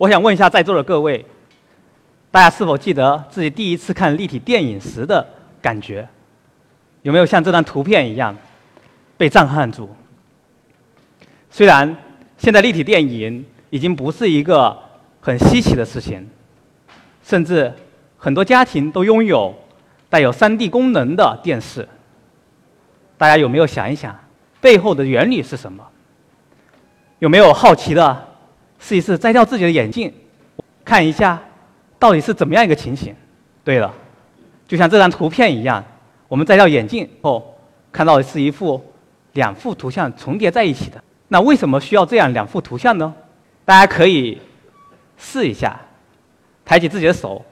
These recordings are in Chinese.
我想问一下在座的各位，大家是否记得自己第一次看立体电影时的感觉？有没有像这张图片一样被震撼住？虽然现在立体电影已经不是一个很稀奇的事情，甚至很多家庭都拥有带有 3D 功能的电视。大家有没有想一想背后的原理是什么？有没有好奇的试一试摘掉自己的眼镜，看一下到底是怎么样一个情形？对了，就像这张图片一样，我们摘掉眼镜后看到的是一幅两幅图像重叠在一起的。那为什么需要这样两幅图像呢？大家可以试一下，抬起自己的手，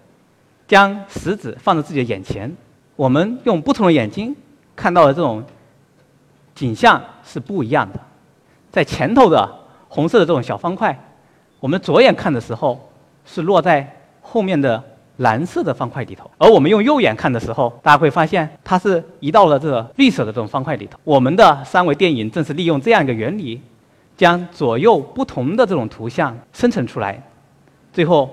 将食指放在自己的眼前，我们用不同的眼睛看到的这种景象是不一样的。在前头的红色的这种小方块，我们左眼看的时候是落在后面的蓝色的方块里头，而我们用右眼看的时候，大家会发现它是移到了这个绿色的这种方块里头。我们的三维电影正是利用这样一个原理。将左右不同的这种图像生成出来，最后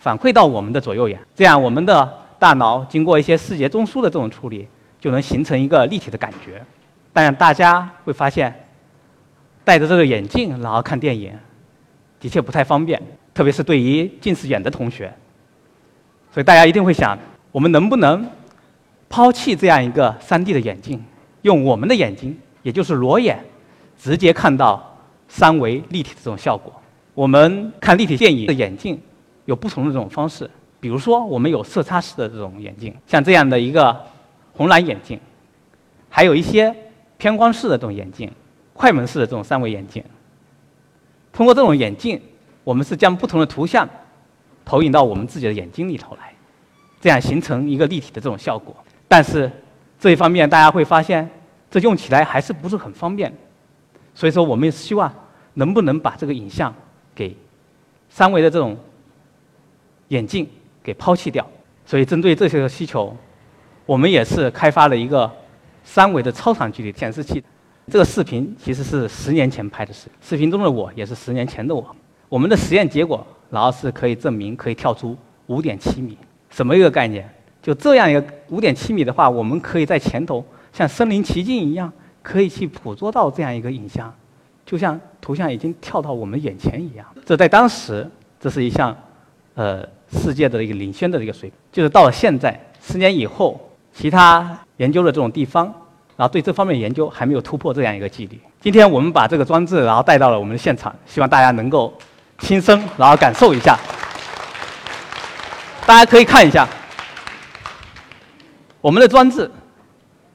反馈到我们的左右眼，这样我们的大脑经过一些视觉中枢的这种处理，就能形成一个立体的感觉。但大家会发现，戴着这个眼镜然后看电影，的确不太方便，特别是对于近视眼的同学。所以大家一定会想，我们能不能抛弃这样一个 3D 的眼镜，用我们的眼睛，也就是裸眼，直接看到？三维立体的这种效果，我们看立体电影的眼镜有不同的这种方式，比如说我们有色差式的这种眼镜，像这样的一个红蓝眼镜，还有一些偏光式的这种眼镜，快门式的这种三维眼镜。通过这种眼镜，我们是将不同的图像投影到我们自己的眼睛里头来，这样形成一个立体的这种效果。但是这一方面大家会发现，这用起来还是不是很方便。所以说，我们也希望能不能把这个影像给三维的这种眼镜给抛弃掉。所以，针对这些需求，我们也是开发了一个三维的超长距离显示器。这个视频其实是十年前拍的视，视频中的我也是十年前的我。我们的实验结果，然后是可以证明可以跳出五点七米，什么一个概念？就这样一个五点七米的话，我们可以在前头像身临其境一样。可以去捕捉到这样一个影像，就像图像已经跳到我们眼前一样。这在当时，这是一项，呃，世界的一个领先的一个水平。就是到了现在，十年以后，其他研究的这种地方，然后对这方面研究还没有突破这样一个距离。今天我们把这个装置，然后带到了我们的现场，希望大家能够亲身然后感受一下。大家可以看一下，我们的装置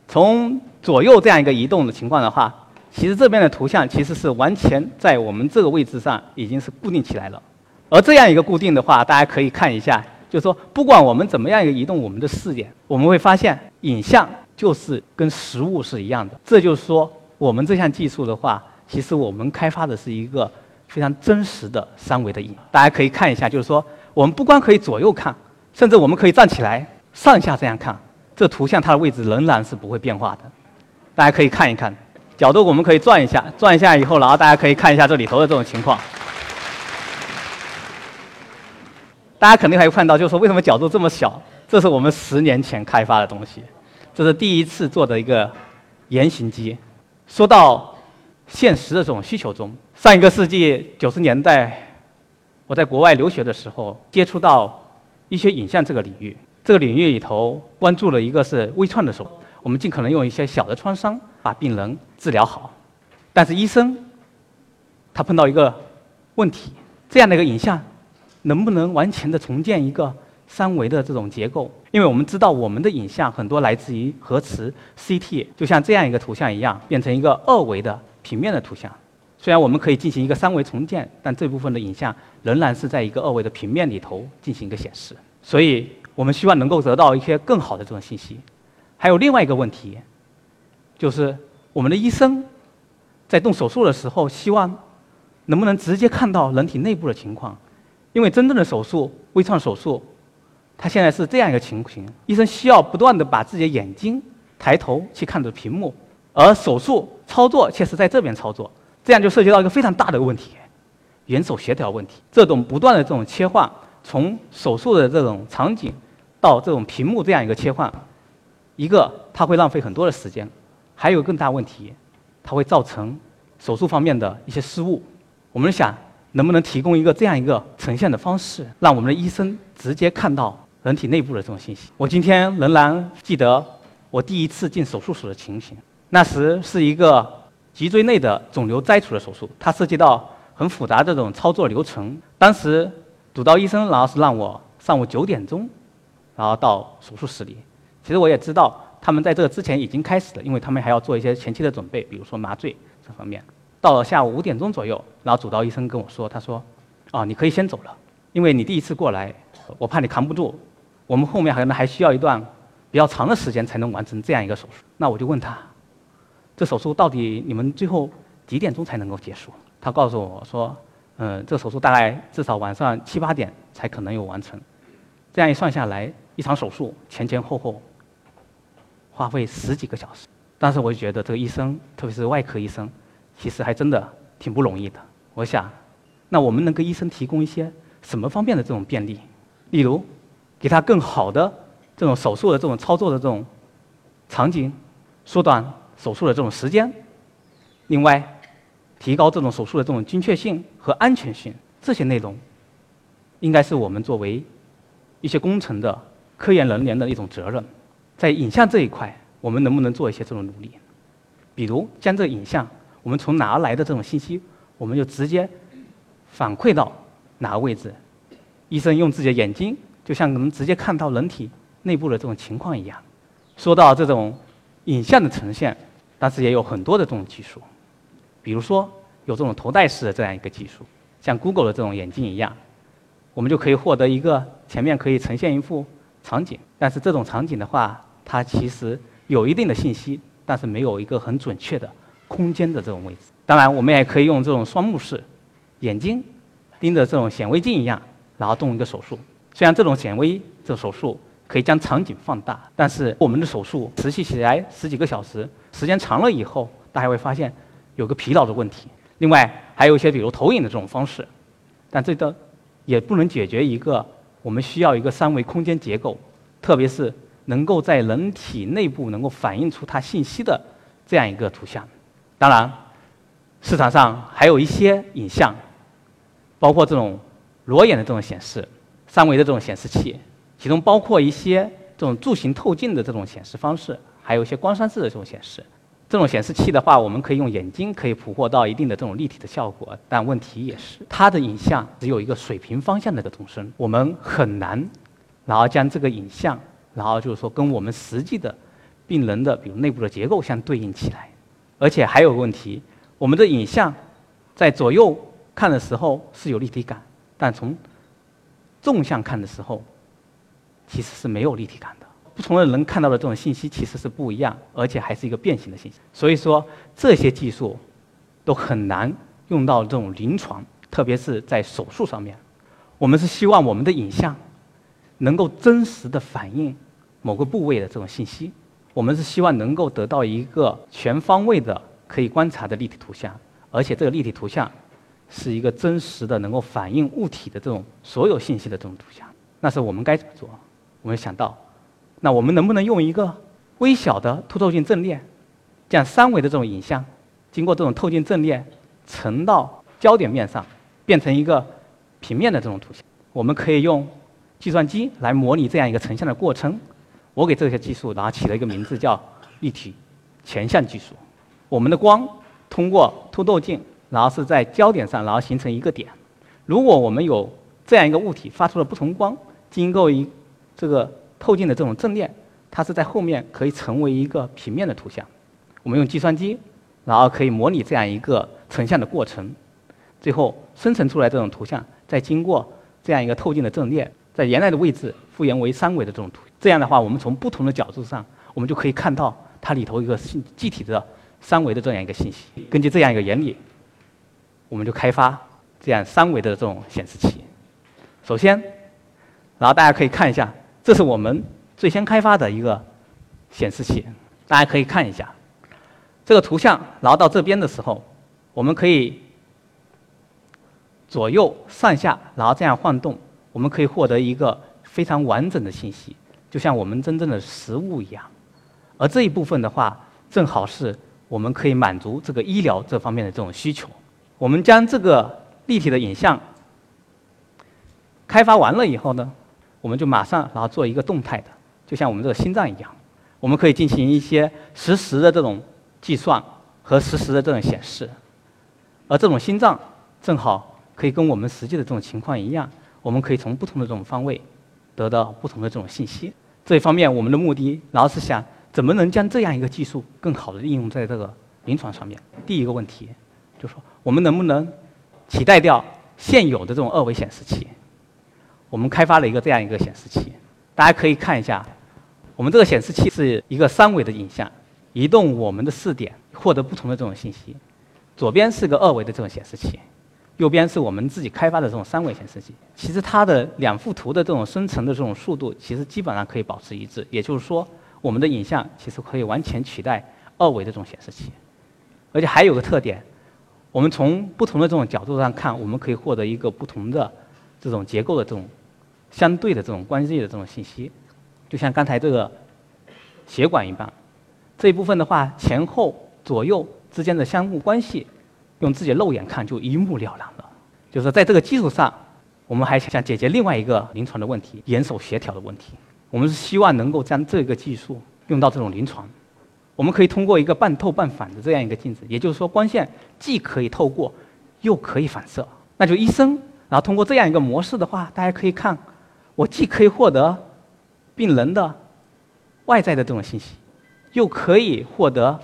从。左右这样一个移动的情况的话，其实这边的图像其实是完全在我们这个位置上已经是固定起来了。而这样一个固定的话，大家可以看一下，就是说不管我们怎么样一个移动我们的视野，我们会发现影像就是跟实物是一样的。这就是说，我们这项技术的话，其实我们开发的是一个非常真实的三维的影。大家可以看一下，就是说我们不光可以左右看，甚至我们可以站起来上下这样看，这图像它的位置仍然是不会变化的。大家可以看一看，角度我们可以转一下，转一下以后，然后大家可以看一下这里头的这种情况。大家肯定还会看到，就是说为什么角度这么小？这是我们十年前开发的东西，这是第一次做的一个原型机。说到现实的这种需求中，上一个世纪九十年代，我在国外留学的时候，接触到医学影像这个领域，这个领域里头关注了一个是微创的手。我们尽可能用一些小的创伤把病人治疗好，但是医生他碰到一个问题：这样的一个影像能不能完全的重建一个三维的这种结构？因为我们知道我们的影像很多来自于核磁 CT，就像这样一个图像一样，变成一个二维的平面的图像。虽然我们可以进行一个三维重建，但这部分的影像仍然是在一个二维的平面里头进行一个显示。所以我们希望能够得到一些更好的这种信息。还有另外一个问题，就是我们的医生在动手术的时候，希望能不能直接看到人体内部的情况？因为真正的手术，微创手术，他现在是这样一个情形：医生需要不断的把自己的眼睛抬头去看着屏幕，而手术操作却是在这边操作，这样就涉及到一个非常大的问题，眼手协调问题。这种不断的这种切换，从手术的这种场景到这种屏幕这样一个切换，一个它会浪费很多的时间，还有更大问题，它会造成手术方面的一些失误。我们想，能不能提供一个这样一个呈现的方式，让我们的医生直接看到人体内部的这种信息？我今天仍然记得我第一次进手术室的情形，那时是一个脊椎内的肿瘤摘除的手术，它涉及到很复杂的这种操作流程。当时主刀医生然后是让我上午九点钟，然后到手术室里。其实我也知道他们在这个之前已经开始了，因为他们还要做一些前期的准备，比如说麻醉这方面。到了下午五点钟左右，然后主刀医生跟我说：“他说，啊，你可以先走了，因为你第一次过来，我怕你扛不住，我们后面可能还需要一段比较长的时间才能完成这样一个手术。”那我就问他：“这手术到底你们最后几点钟才能够结束？”他告诉我说：“嗯，这手术大概至少晚上七八点才可能有完成。这样一算下来，一场手术前前后后花费十几个小时。当时我就觉得这个医生，特别是外科医生。”其实还真的挺不容易的。我想，那我们能给医生提供一些什么方面的这种便利？例如，给他更好的这种手术的这种操作的这种场景，缩短手术的这种时间。另外，提高这种手术的这种精确性和安全性，这些内容，应该是我们作为一些工程的科研人员的一种责任。在影像这一块，我们能不能做一些这种努力？比如，将这个影像。我们从哪儿来的这种信息，我们就直接反馈到哪个位置。医生用自己的眼睛，就像能直接看到人体内部的这种情况一样。说到这种影像的呈现，但是也有很多的这种技术，比如说有这种头戴式的这样一个技术，像 Google 的这种眼镜一样，我们就可以获得一个前面可以呈现一幅场景，但是这种场景的话，它其实有一定的信息，但是没有一个很准确的。空间的这种位置，当然我们也可以用这种双目式，眼睛盯着这种显微镜一样，然后动一个手术。虽然这种显微这手术可以将场景放大，但是我们的手术持续起来十几个小时，时间长了以后，大家会发现有个疲劳的问题。另外还有一些比如投影的这种方式，但这个也不能解决一个我们需要一个三维空间结构，特别是能够在人体内部能够反映出它信息的这样一个图像。当然，市场上还有一些影像，包括这种裸眼的这种显示、三维的这种显示器，其中包括一些这种柱形透镜的这种显示方式，还有一些光栅式的这种显示。这种显示器的话，我们可以用眼睛可以捕获到一定的这种立体的效果，但问题也是它的影像只有一个水平方向的这个纵深，我们很难，然后将这个影像，然后就是说跟我们实际的病人的比如内部的结构相对应起来。而且还有个问题，我们的影像在左右看的时候是有立体感，但从纵向看的时候其实是没有立体感的。不同的人看到的这种信息其实是不一样，而且还是一个变形的信息。所以说这些技术都很难用到这种临床，特别是在手术上面。我们是希望我们的影像能够真实的反映某个部位的这种信息。我们是希望能够得到一个全方位的可以观察的立体图像，而且这个立体图像是一个真实的能够反映物体的这种所有信息的这种图像。那是我们该怎么做？我们想到，那我们能不能用一个微小的凸透镜阵列，将三维的这种影像经过这种透镜阵列呈到焦点面上，变成一个平面的这种图像？我们可以用计算机来模拟这样一个成像的过程。我给这些技术然后起了一个名字叫立体前向技术。我们的光通过凸透镜，然后是在焦点上，然后形成一个点。如果我们有这样一个物体发出了不同光，经过一这个透镜的这种阵列，它是在后面可以成为一个平面的图像。我们用计算机，然后可以模拟这样一个成像的过程，最后生成出来这种图像，再经过这样一个透镜的阵列，在原来的位置复原为三维的这种图。这样的话，我们从不同的角度上，我们就可以看到它里头一个信具体的三维的这样一个信息。根据这样一个原理，我们就开发这样三维的这种显示器。首先，然后大家可以看一下，这是我们最先开发的一个显示器。大家可以看一下这个图像，然后到这边的时候，我们可以左右上下，然后这样晃动，我们可以获得一个非常完整的信息，就像我们真正的实物一样。而这一部分的话，正好是我们可以满足这个医疗这方面的这种需求。我们将这个立体的影像开发完了以后呢，我们就马上然后做一个动态的，就像我们这个心脏一样，我们可以进行一些实时的这种计算和实时的这种显示。而这种心脏正好可以跟我们实际的这种情况一样，我们可以从不同的这种方位得到不同的这种信息。这一方面，我们的目的然后是想怎么能将这样一个技术更好的应用在这个临床上面。第一个问题就说，我们能不能取代掉现有的这种二维显示器？我们开发了一个这样一个显示器，大家可以看一下，我们这个显示器是一个三维的影像，移动我们的视点，获得不同的这种信息。左边是个二维的这种显示器，右边是我们自己开发的这种三维显示器。其实它的两幅图的这种生成的这种速度，其实基本上可以保持一致。也就是说，我们的影像其实可以完全取代二维的这种显示器。而且还有个特点，我们从不同的这种角度上看，我们可以获得一个不同的这种结构的这种相对的这种关系的这种信息。就像刚才这个血管一般，这一部分的话，前后左右。之间的相互关系，用自己肉眼看就一目了然了。就是，在这个基础上，我们还想解决另外一个临床的问题——眼手协调的问题。我们是希望能够将这个技术用到这种临床。我们可以通过一个半透半反的这样一个镜子，也就是说，光线既可以透过，又可以反射。那就医生，然后通过这样一个模式的话，大家可以看，我既可以获得病人的外在的这种信息，又可以获得。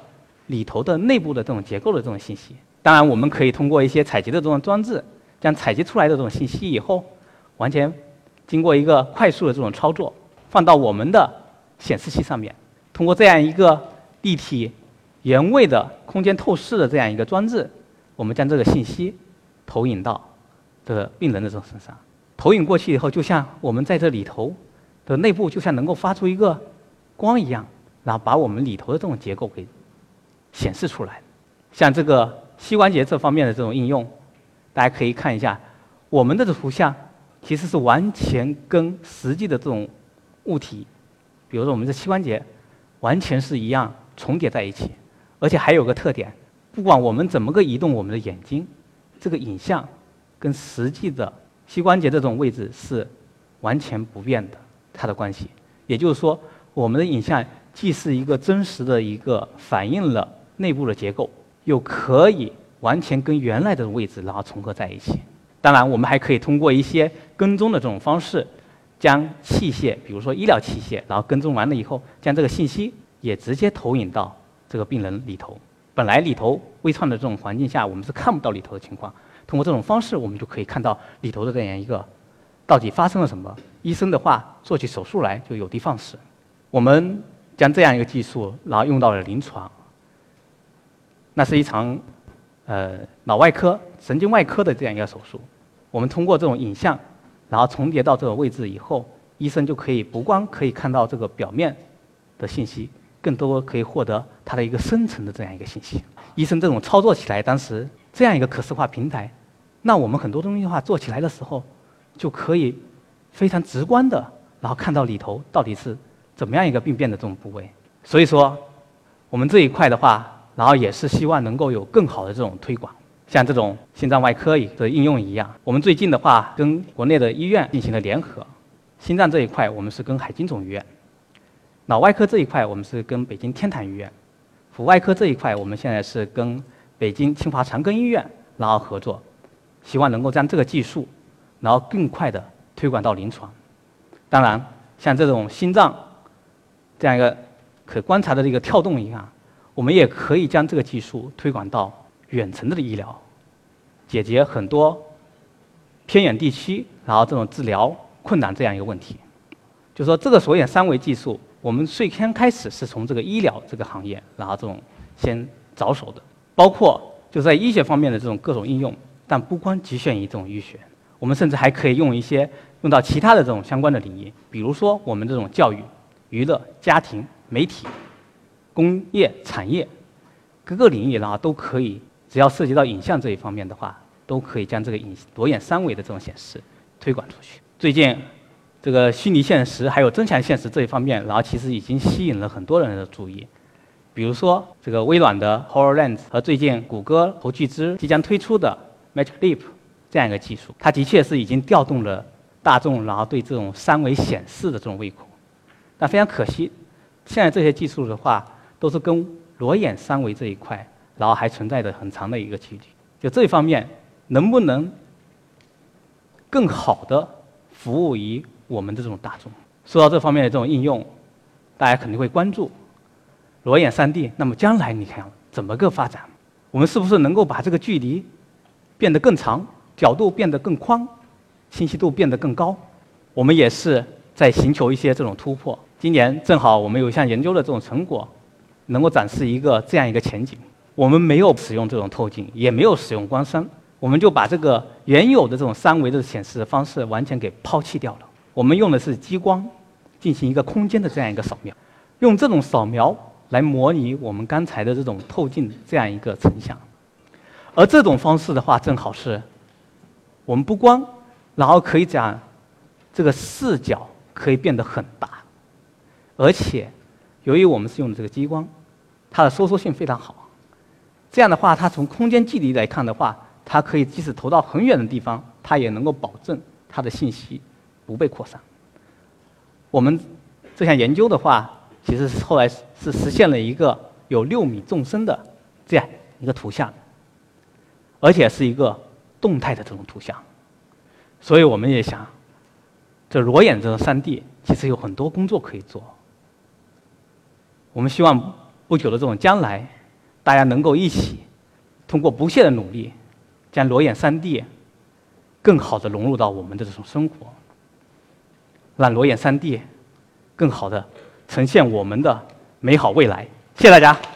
里头的内部的这种结构的这种信息，当然我们可以通过一些采集的这种装置，将采集出来的这种信息以后，完全经过一个快速的这种操作，放到我们的显示器上面，通过这样一个立体原位的空间透视的这样一个装置，我们将这个信息投影到这个病人的这种身上，投影过去以后，就像我们在这里头的内部，就像能够发出一个光一样，然后把我们里头的这种结构给。显示出来，像这个膝关节这方面的这种应用，大家可以看一下，我们的这图像其实是完全跟实际的这种物体，比如说我们的膝关节，完全是一样重叠在一起，而且还有个特点，不管我们怎么个移动我们的眼睛，这个影像跟实际的膝关节这种位置是完全不变的，它的关系，也就是说，我们的影像既是一个真实的一个反映了。内部的结构又可以完全跟原来的位置然后重合在一起。当然，我们还可以通过一些跟踪的这种方式，将器械，比如说医疗器械，然后跟踪完了以后，将这个信息也直接投影到这个病人里头。本来里头微创的这种环境下，我们是看不到里头的情况。通过这种方式，我们就可以看到里头的这样一个到底发生了什么。医生的话做起手术来就有的放矢。我们将这样一个技术，然后用到了临床。那是一场，呃，脑外科、神经外科的这样一个手术。我们通过这种影像，然后重叠到这个位置以后，医生就可以不光可以看到这个表面的信息，更多可以获得它的一个深层的这样一个信息。医生这种操作起来，当时这样一个可视化平台，那我们很多东西的话做起来的时候，就可以非常直观的，然后看到里头到底是怎么样一个病变的这种部位。所以说，我们这一块的话。然后也是希望能够有更好的这种推广，像这种心脏外科的应用一样。我们最近的话跟国内的医院进行了联合，心脏这一块我们是跟海军总医院，脑外科这一块我们是跟北京天坛医院，腹外科这一块我们现在是跟北京清华长庚医院然后合作，希望能够将这个技术，然后更快的推广到临床。当然，像这种心脏这样一个可观察的这个跳动一样。我们也可以将这个技术推广到远程的医疗，解决很多偏远地区然后这种治疗困难这样一个问题。就说这个所眼三维技术，我们最先开始是从这个医疗这个行业，然后这种先着手的，包括就在医学方面的这种各种应用，但不光局限于这种医学，我们甚至还可以用一些用到其他的这种相关的领域，比如说我们这种教育、娱乐、家庭、媒体。工业产业各个领域，然后都可以，只要涉及到影像这一方面的话，都可以将这个影裸眼三维的这种显示推广出去。最近，这个虚拟现实还有增强现实这一方面，然后其实已经吸引了很多人的注意。比如说，这个微软的 HoloLens 和最近谷歌和巨资即将推出的 Magic Leap 这样一个技术，它的确是已经调动了大众，然后对这种三维显示的这种胃口。但非常可惜，现在这些技术的话，都是跟裸眼三维这一块，然后还存在着很长的一个距离。就这一方面，能不能更好的服务于我们的这种大众？说到这方面的这种应用，大家肯定会关注裸眼 3D。那么将来你看怎么个发展？我们是不是能够把这个距离变得更长，角度变得更宽，清晰度变得更高？我们也是在寻求一些这种突破。今年正好我们有一项研究的这种成果，能够展示一个这样一个前景。我们没有使用这种透镜，也没有使用光栅，我们就把这个原有的这种三维的显示方式完全给抛弃掉了。我们用的是激光进行一个空间的这样一个扫描，用这种扫描来模拟我们刚才的这种透镜这样一个成像。而这种方式的话，正好是我们不光然后可以讲这个视角可以变得很大。而且，由于我们是用的这个激光，它的收缩性非常好。这样的话，它从空间距离来看的话，它可以即使投到很远的地方，它也能够保证它的信息不被扩散。我们这项研究的话，其实是后来是实现了一个有六米纵深的这样一个图像，而且是一个动态的这种图像。所以我们也想，这裸眼这种 3D 其实有很多工作可以做。我们希望不久的这种将来，大家能够一起通过不懈的努力，将裸眼 3D 更好的融入到我们的这种生活，让裸眼 3D 更好的呈现我们的美好未来。谢谢大家。